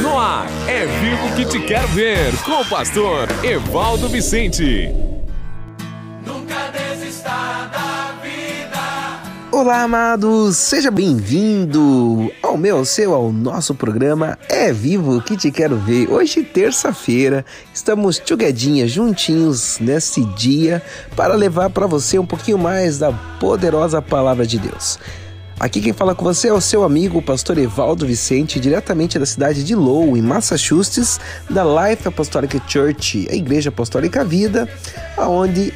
No ar, é vivo que te quero ver, com o pastor Evaldo Vicente. Nunca desista da vida. Olá, amados, seja bem-vindo ao meu, ao seu, ao nosso programa É Vivo que te quero ver. Hoje, terça-feira, estamos chugadinhas, juntinhos nesse dia para levar para você um pouquinho mais da poderosa palavra de Deus. Aqui quem fala com você é o seu amigo, o pastor Evaldo Vicente, diretamente da cidade de Lowell, em Massachusetts, da Life Apostolic Church, a Igreja Apostólica Vida, aonde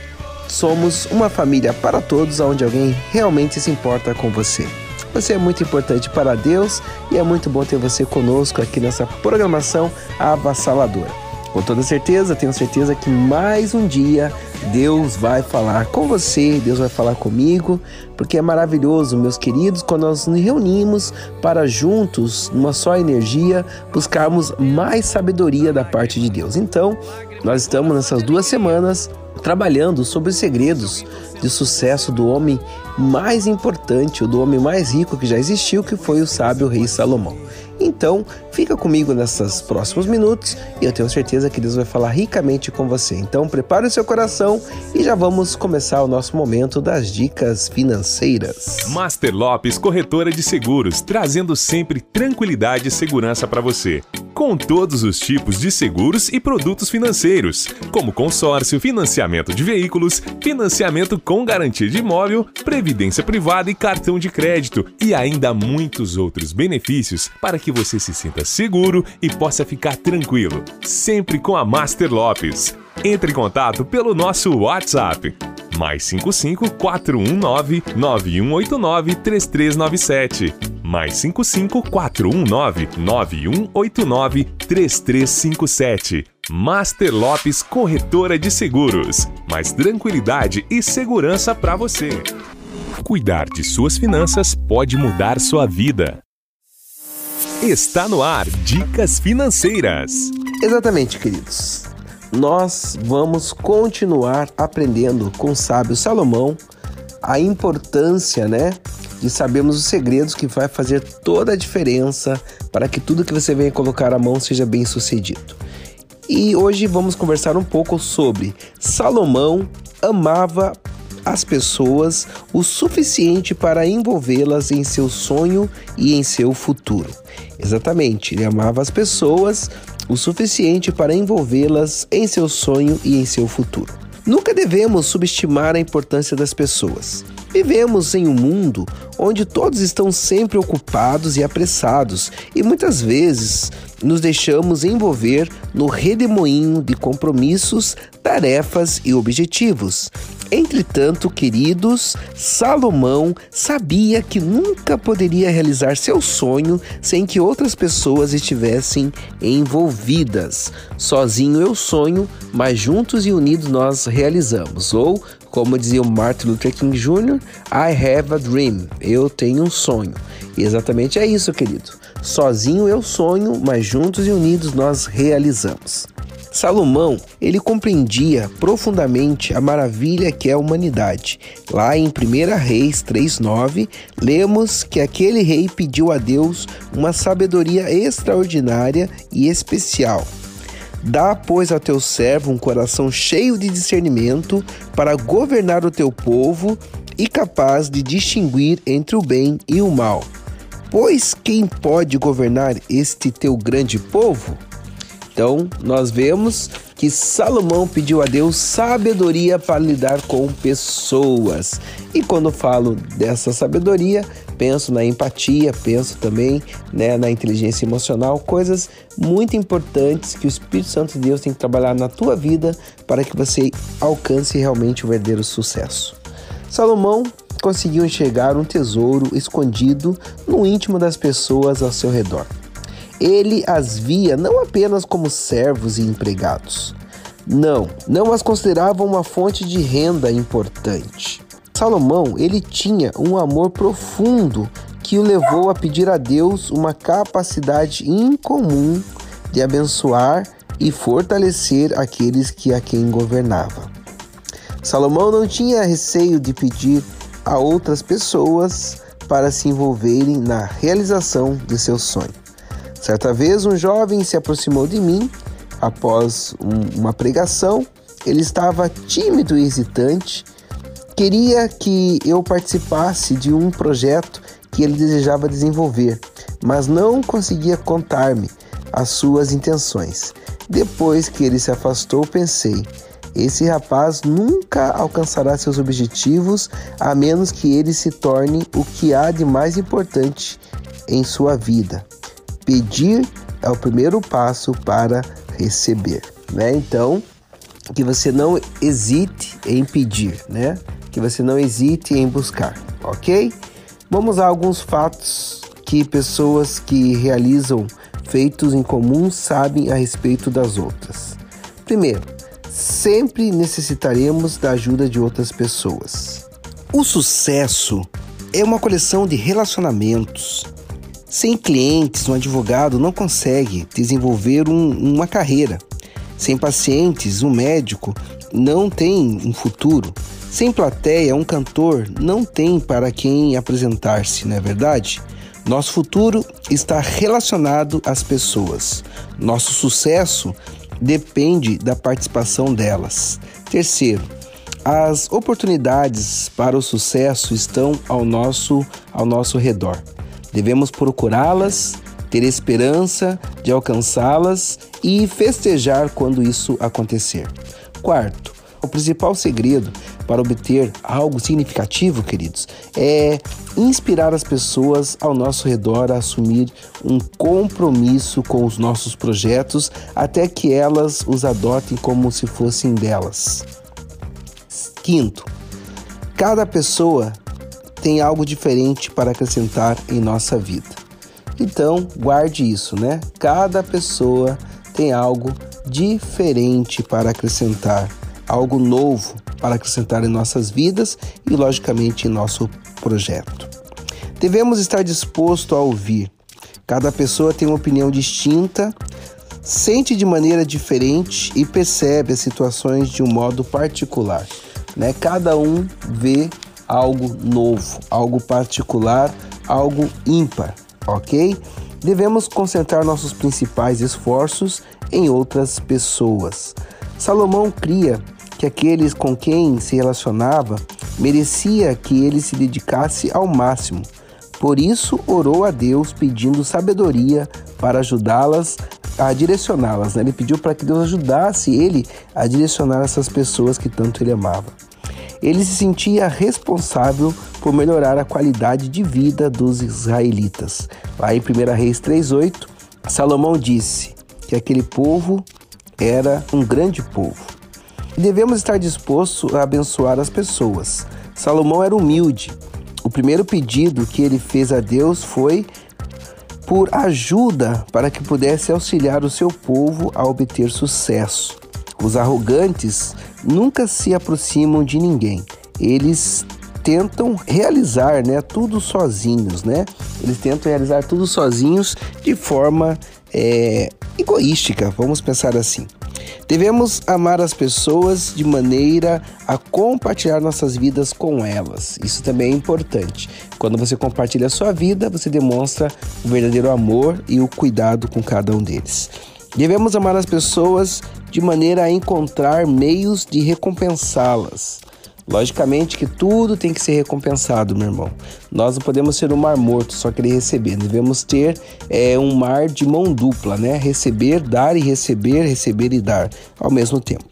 somos uma família para todos, onde alguém realmente se importa com você. Você é muito importante para Deus e é muito bom ter você conosco aqui nessa programação avassaladora. Com toda certeza, tenho certeza que mais um dia Deus vai falar com você, Deus vai falar comigo, porque é maravilhoso, meus queridos, quando nós nos reunimos para juntos, numa só energia, buscarmos mais sabedoria da parte de Deus. Então, nós estamos nessas duas semanas trabalhando sobre os segredos de sucesso do homem mais importante, do homem mais rico que já existiu, que foi o sábio rei Salomão. Então, fica comigo nesses próximos minutos e eu tenho certeza que Deus vai falar ricamente com você. Então, prepare o seu coração e já vamos começar o nosso momento das dicas financeiras. Master Lopes Corretora de Seguros, trazendo sempre tranquilidade e segurança para você. Com todos os tipos de seguros e produtos financeiros, como consórcio, financiamento de veículos, financiamento com garantia de imóvel, previdência privada e cartão de crédito, e ainda muitos outros benefícios para que você se sinta seguro e possa ficar tranquilo, sempre com a Master Lopes. Entre em contato pelo nosso WhatsApp mais 55 419 9189 3397. Mais 55 419 9189 3357. Master Lopes Corretora de Seguros. Mais tranquilidade e segurança para você. Cuidar de suas finanças pode mudar sua vida. Está no ar Dicas Financeiras. Exatamente, queridos. Nós vamos continuar aprendendo com o sábio Salomão a importância, né, de sabermos os segredos que vai fazer toda a diferença para que tudo que você venha colocar à mão seja bem sucedido. E hoje vamos conversar um pouco sobre Salomão amava as pessoas o suficiente para envolvê-las em seu sonho e em seu futuro. Exatamente, ele amava as pessoas o suficiente para envolvê-las em seu sonho e em seu futuro. Nunca devemos subestimar a importância das pessoas. Vivemos em um mundo onde todos estão sempre ocupados e apressados e muitas vezes nos deixamos envolver no redemoinho de compromissos, tarefas e objetivos. Entretanto, queridos, Salomão sabia que nunca poderia realizar seu sonho sem que outras pessoas estivessem envolvidas. Sozinho eu sonho, mas juntos e unidos nós realizamos. Ou, como dizia o Martin Luther King Jr., I have a dream. Eu tenho um sonho. E exatamente é isso, querido. Sozinho eu sonho, mas juntos e unidos nós realizamos. Salomão, ele compreendia profundamente a maravilha que é a humanidade. Lá em 1 Reis 3:9, lemos que aquele rei pediu a Deus uma sabedoria extraordinária e especial. Dá, pois, ao teu servo um coração cheio de discernimento para governar o teu povo e capaz de distinguir entre o bem e o mal. Pois quem pode governar este teu grande povo? Então, nós vemos que Salomão pediu a Deus sabedoria para lidar com pessoas. E quando falo dessa sabedoria, penso na empatia, penso também né, na inteligência emocional, coisas muito importantes que o Espírito Santo de Deus tem que trabalhar na tua vida para que você alcance realmente o verdadeiro sucesso. Salomão conseguiu enxergar um tesouro escondido no íntimo das pessoas ao seu redor. Ele as via não apenas como servos e empregados. Não, não as considerava uma fonte de renda importante. Salomão, ele tinha um amor profundo que o levou a pedir a Deus uma capacidade incomum de abençoar e fortalecer aqueles que a quem governava. Salomão não tinha receio de pedir a outras pessoas para se envolverem na realização de seu sonho. Certa vez, um jovem se aproximou de mim após um, uma pregação. Ele estava tímido e hesitante. Queria que eu participasse de um projeto que ele desejava desenvolver, mas não conseguia contar-me as suas intenções. Depois que ele se afastou, pensei: esse rapaz nunca alcançará seus objetivos a menos que ele se torne o que há de mais importante em sua vida. Pedir é o primeiro passo para receber, né? Então, que você não hesite em pedir, né? Que você não hesite em buscar, ok? Vamos a alguns fatos que pessoas que realizam feitos em comum sabem a respeito das outras. Primeiro, sempre necessitaremos da ajuda de outras pessoas. O sucesso é uma coleção de relacionamentos. Sem clientes, um advogado não consegue desenvolver um, uma carreira. Sem pacientes, um médico não tem um futuro. Sem plateia, um cantor não tem para quem apresentar-se, não é verdade? Nosso futuro está relacionado às pessoas. Nosso sucesso depende da participação delas. Terceiro, as oportunidades para o sucesso estão ao nosso, ao nosso redor. Devemos procurá-las, ter esperança de alcançá-las e festejar quando isso acontecer. Quarto, o principal segredo para obter algo significativo, queridos, é inspirar as pessoas ao nosso redor a assumir um compromisso com os nossos projetos até que elas os adotem como se fossem delas. Quinto, cada pessoa tem algo diferente para acrescentar em nossa vida. Então, guarde isso, né? Cada pessoa tem algo diferente para acrescentar algo novo para acrescentar em nossas vidas e, logicamente, em nosso projeto. Devemos estar disposto a ouvir. Cada pessoa tem uma opinião distinta, sente de maneira diferente e percebe as situações de um modo particular. Né? Cada um vê algo novo, algo particular, algo ímpar, ok? Devemos concentrar nossos principais esforços em outras pessoas. Salomão cria que aqueles com quem se relacionava merecia que ele se dedicasse ao máximo. Por isso, orou a Deus pedindo sabedoria para ajudá-las a direcioná-las. Né? Ele pediu para que Deus ajudasse ele a direcionar essas pessoas que tanto ele amava. Ele se sentia responsável por melhorar a qualidade de vida dos israelitas. Lá em 1 Reis 3,8, Salomão disse que aquele povo era um grande povo devemos estar dispostos a abençoar as pessoas. Salomão era humilde. O primeiro pedido que ele fez a Deus foi por ajuda para que pudesse auxiliar o seu povo a obter sucesso. Os arrogantes nunca se aproximam de ninguém. Eles tentam realizar, né, tudo sozinhos, né? Eles tentam realizar tudo sozinhos de forma é, egoística, vamos pensar assim. Devemos amar as pessoas de maneira a compartilhar nossas vidas com elas. Isso também é importante. Quando você compartilha a sua vida, você demonstra o verdadeiro amor e o cuidado com cada um deles. Devemos amar as pessoas de maneira a encontrar meios de recompensá-las. Logicamente que tudo tem que ser recompensado, meu irmão. Nós não podemos ser um mar morto, só querer receber. Devemos ter é, um mar de mão dupla, né? Receber, dar e receber, receber e dar ao mesmo tempo.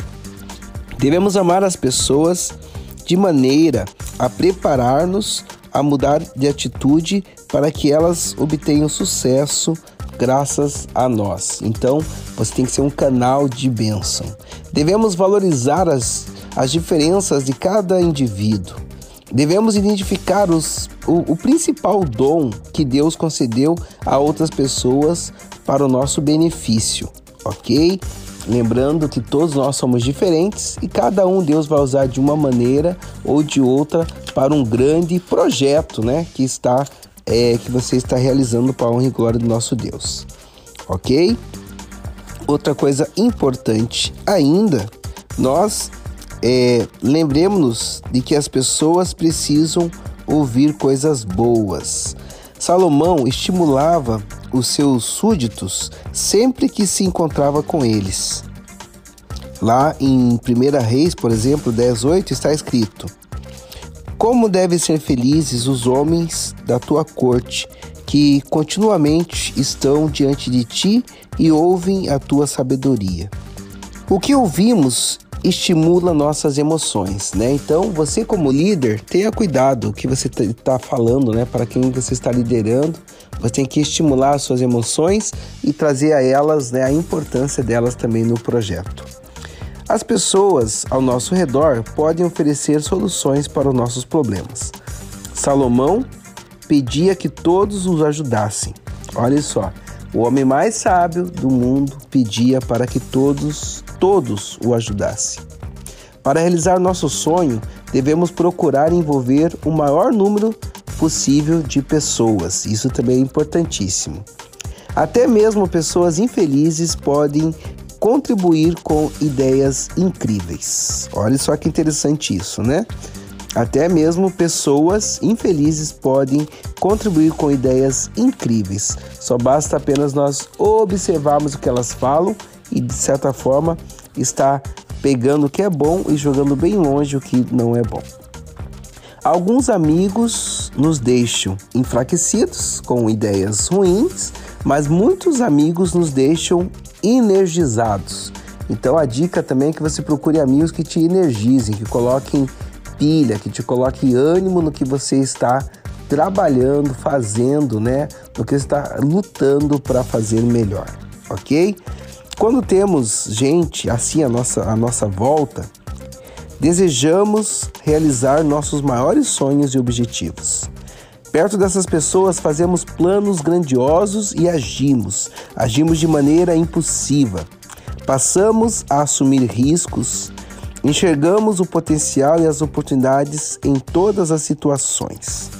Devemos amar as pessoas de maneira a preparar-nos a mudar de atitude para que elas obtenham sucesso graças a nós. Então, você tem que ser um canal de bênção. Devemos valorizar as as diferenças de cada indivíduo. Devemos identificar os, o, o principal dom que Deus concedeu a outras pessoas para o nosso benefício, ok? Lembrando que todos nós somos diferentes e cada um Deus vai usar de uma maneira ou de outra para um grande projeto, né? Que está é, que você está realizando para a honra e glória do nosso Deus, ok? Outra coisa importante ainda, nós é, lembremos-nos de que as pessoas precisam ouvir coisas boas. Salomão estimulava os seus súditos sempre que se encontrava com eles. Lá em 1 Reis, por exemplo, 10:8 está escrito: Como devem ser felizes os homens da tua corte, que continuamente estão diante de ti e ouvem a tua sabedoria. O que ouvimos estimula nossas emoções, né? Então, você como líder, tenha cuidado o que você está falando, né? Para quem você está liderando, você tem que estimular suas emoções e trazer a elas, né, a importância delas também no projeto. As pessoas ao nosso redor podem oferecer soluções para os nossos problemas. Salomão pedia que todos os ajudassem. Olha só, o homem mais sábio do mundo pedia para que todos, todos o ajudassem. Para realizar nosso sonho, devemos procurar envolver o maior número possível de pessoas. Isso também é importantíssimo. Até mesmo pessoas infelizes podem contribuir com ideias incríveis. Olha só que interessante isso, né? Até mesmo pessoas infelizes podem contribuir com ideias incríveis. Só basta apenas nós observarmos o que elas falam e, de certa forma, estar pegando o que é bom e jogando bem longe o que não é bom. Alguns amigos nos deixam enfraquecidos com ideias ruins, mas muitos amigos nos deixam energizados. Então a dica também é que você procure amigos que te energizem, que coloquem pilha, que te coloque ânimo no que você está trabalhando, fazendo, né? No que está lutando para fazer melhor, ok? Quando temos gente assim à nossa, à nossa volta, desejamos realizar nossos maiores sonhos e objetivos. Perto dessas pessoas fazemos planos grandiosos e agimos, agimos de maneira impulsiva. Passamos a assumir riscos, Enxergamos o potencial e as oportunidades em todas as situações,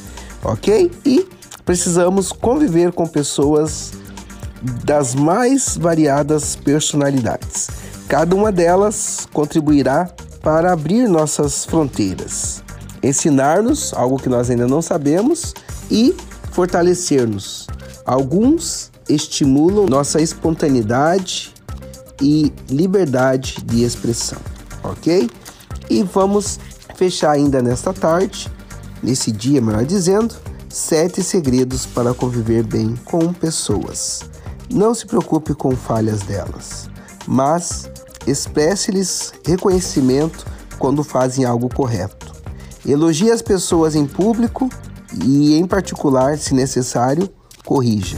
ok? E precisamos conviver com pessoas das mais variadas personalidades. Cada uma delas contribuirá para abrir nossas fronteiras, ensinar-nos algo que nós ainda não sabemos e fortalecer-nos. Alguns estimulam nossa espontaneidade e liberdade de expressão ok? E vamos fechar ainda nesta tarde, nesse dia, melhor dizendo, sete segredos para conviver bem com pessoas. Não se preocupe com falhas delas, mas expresse-lhes reconhecimento quando fazem algo correto. Elogie as pessoas em público e, em particular, se necessário, corrija.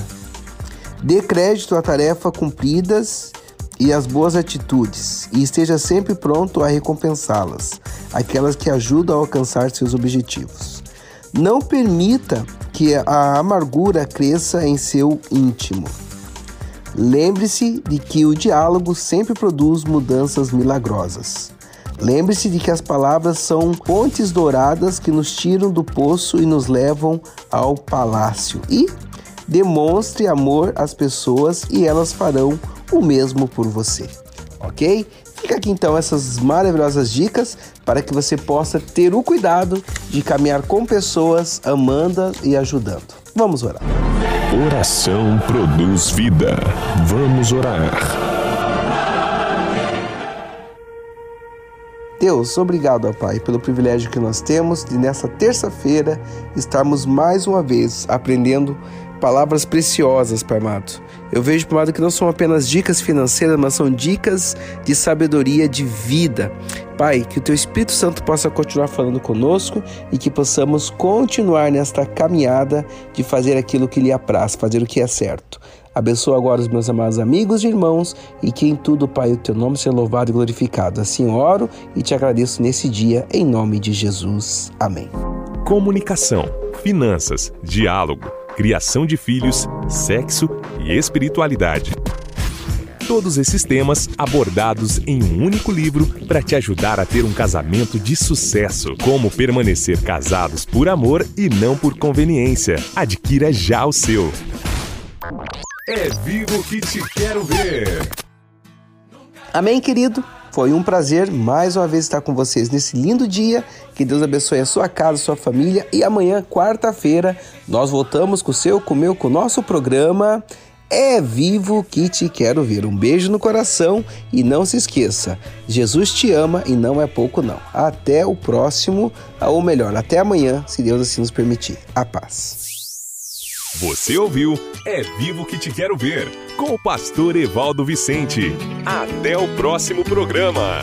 Dê crédito a tarefas cumpridas e as boas atitudes, e esteja sempre pronto a recompensá-las, aquelas que ajudam a alcançar seus objetivos. Não permita que a amargura cresça em seu íntimo. Lembre-se de que o diálogo sempre produz mudanças milagrosas. Lembre-se de que as palavras são pontes douradas que nos tiram do poço e nos levam ao palácio. E demonstre amor às pessoas e elas farão o mesmo por você, ok? Fica aqui então essas maravilhosas dicas para que você possa ter o cuidado de caminhar com pessoas amando e ajudando. Vamos orar. Oração produz vida. Vamos orar. Deus, obrigado, Pai, pelo privilégio que nós temos de nessa terça-feira estarmos mais uma vez aprendendo palavras preciosas, Pai amado. Eu vejo, Pai amado, que não são apenas dicas financeiras, mas são dicas de sabedoria de vida. Pai, que o Teu Espírito Santo possa continuar falando conosco e que possamos continuar nesta caminhada de fazer aquilo que lhe apraz, fazer o que é certo. Abençoa agora os meus amados amigos e irmãos e que em tudo, Pai, o Teu nome seja louvado e glorificado. Assim oro e te agradeço nesse dia, em nome de Jesus. Amém. Comunicação, finanças, diálogo criação de filhos, sexo e espiritualidade. Todos esses temas abordados em um único livro para te ajudar a ter um casamento de sucesso. Como permanecer casados por amor e não por conveniência. Adquira já o seu. É vivo que te quero ver. Amém, querido? Foi um prazer mais uma vez estar com vocês nesse lindo dia. Que Deus abençoe a sua casa, sua família. E amanhã, quarta-feira, nós voltamos com o seu, com o meu, com o nosso programa. É vivo que te quero ver. Um beijo no coração e não se esqueça: Jesus te ama e não é pouco, não. Até o próximo, ou melhor, até amanhã, se Deus assim nos permitir. A paz. Você ouviu É Vivo que Te Quero Ver, com o pastor Evaldo Vicente. Até o próximo programa.